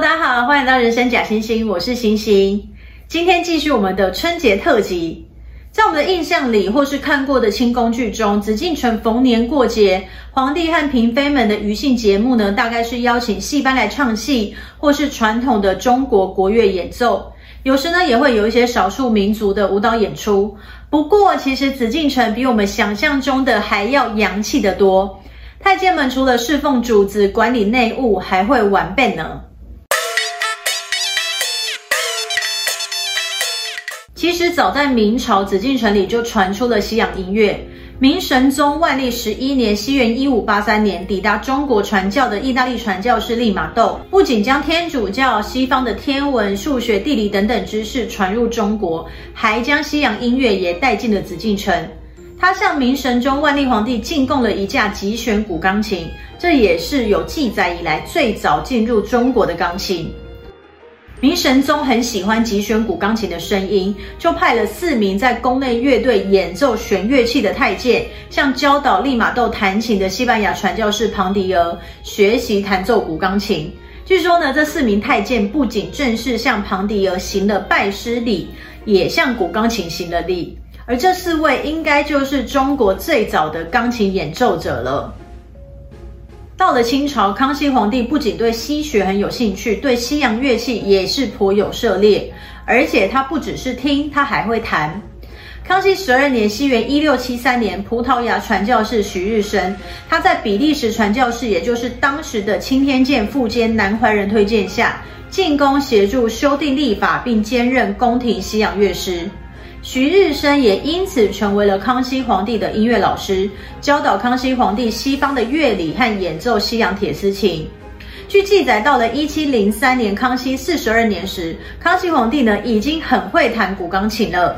大家好，欢迎到人生假星星，我是星星。今天继续我们的春节特辑。在我们的印象里，或是看过的清宫剧中，紫禁城逢年过节，皇帝和嫔妃们的余兴节目呢，大概是邀请戏班来唱戏，或是传统的中国国乐演奏。有时呢，也会有一些少数民族的舞蹈演出。不过，其实紫禁城比我们想象中的还要洋气得多。太监们除了侍奉主子、管理内务，还会玩 band 呢。其实早在明朝，紫禁城里就传出了西洋音乐。明神宗万历十一年（西元一五八三年），抵达中国传教的意大利传教士利玛窦，不仅将天主教、西方的天文、数学、地理等等知识传入中国，还将西洋音乐也带进了紫禁城。他向明神宗万历皇帝进贡了一架极弦古钢琴，这也是有记载以来最早进入中国的钢琴。明神宗很喜欢极弦古钢琴的声音，就派了四名在宫内乐队演奏弦乐器的太监，向教导利玛窦弹琴的西班牙传教士庞迪尔学习弹奏古钢琴。据说呢，这四名太监不仅正式向庞迪尔行了拜师礼，也向古钢琴行了礼。而这四位应该就是中国最早的钢琴演奏者了。到了清朝，康熙皇帝不仅对西学很有兴趣，对西洋乐器也是颇有涉猎，而且他不只是听，他还会弹。康熙十二年（西元一六七三年），葡萄牙传教士徐日升，他在比利时传教士，也就是当时的钦天监副监南怀仁推荐下，进宫协助修订历法，并兼任宫廷西洋乐师。徐日升也因此成为了康熙皇帝的音乐老师，教导康熙皇帝西方的乐理和演奏西洋铁丝琴。据记载，到了一七零三年，康熙四十二年时，康熙皇帝呢已经很会弹古钢琴了，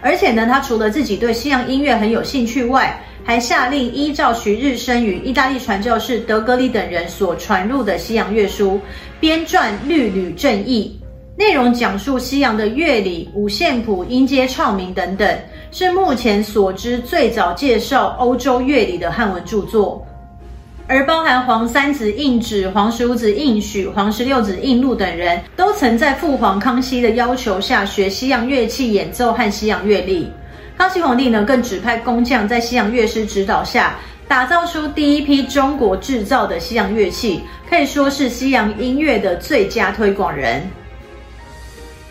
而且呢，他除了自己对西洋音乐很有兴趣外，还下令依照徐日升与意大利传教士德格里等人所传入的西洋乐书，编撰《律吕正义》。内容讲述西洋的乐理、五线谱、音阶唱名等等，是目前所知最早介绍欧洲乐理的汉文著作。而包含皇三子胤祉、皇十五子胤许、皇十六子胤禄等人都曾在父皇康熙的要求下学西洋乐器演奏和西洋乐理。康熙皇帝呢，更指派工匠在西洋乐师指导下，打造出第一批中国制造的西洋乐器，可以说是西洋音乐的最佳推广人。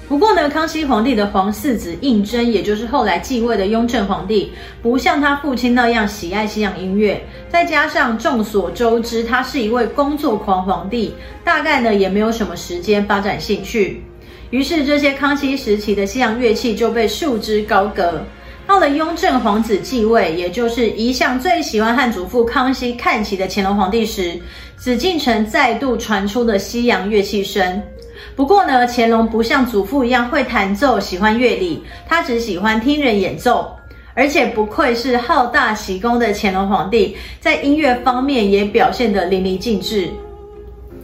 不过呢，康熙皇帝的皇四子胤禛，也就是后来继位的雍正皇帝，不像他父亲那样喜爱西洋音乐。再加上众所周知，他是一位工作狂皇帝，大概呢也没有什么时间发展兴趣。于是这些康熙时期的西洋乐器就被束之高阁。到了雍正皇子继位，也就是一向最喜欢和祖父康熙看齐的乾隆皇帝时，紫禁城再度传出了西洋乐器声。不过呢，乾隆不像祖父一样会弹奏，喜欢乐理，他只喜欢听人演奏。而且不愧是好大喜功的乾隆皇帝，在音乐方面也表现得淋漓尽致。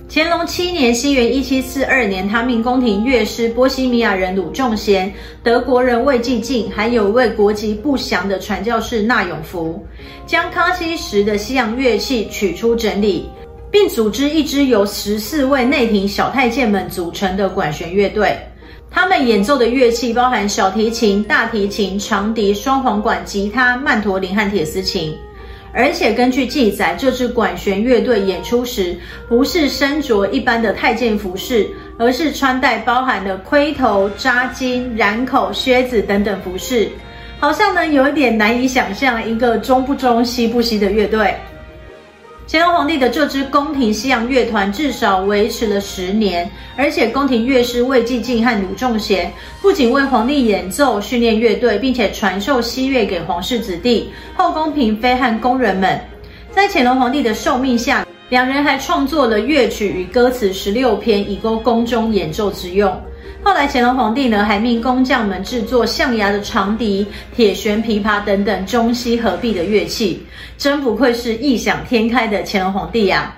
乾隆七年（西元一七四二年），他命宫廷乐师波西米亚人鲁仲贤、德国人魏继进，还有一位国籍不详的传教士纳永福，将康熙时的西洋乐器取出整理。并组织一支由十四位内廷小太监们组成的管弦乐队，他们演奏的乐器包含小提琴、大提琴、长笛、双簧管、吉他、曼陀林和铁丝琴。而且根据记载，这支管弦乐队演出时，不是身着一般的太监服饰，而是穿戴包含了盔头、扎巾、髯口、靴子等等服饰，好像呢有一点难以想象一个中不中西不西的乐队。乾隆皇帝的这支宫廷西洋乐团至少维持了十年，而且宫廷乐师魏继进和鲁仲贤不仅为皇帝演奏、训练乐队，并且传授西乐给皇室子弟、后宫嫔妃和宫人们。在乾隆皇帝的受命下，两人还创作了乐曲与歌词十六篇，以供宫中演奏之用。后来，乾隆皇帝呢还命工匠们制作象牙的长笛、铁弦琵琶等等中西合璧的乐器，真不愧是异想天开的乾隆皇帝呀！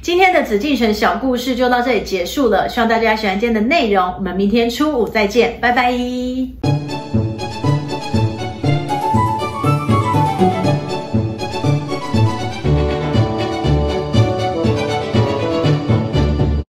今天的紫禁城小故事就到这里结束了，希望大家喜欢今天的内容。我们明天初五再见，拜拜。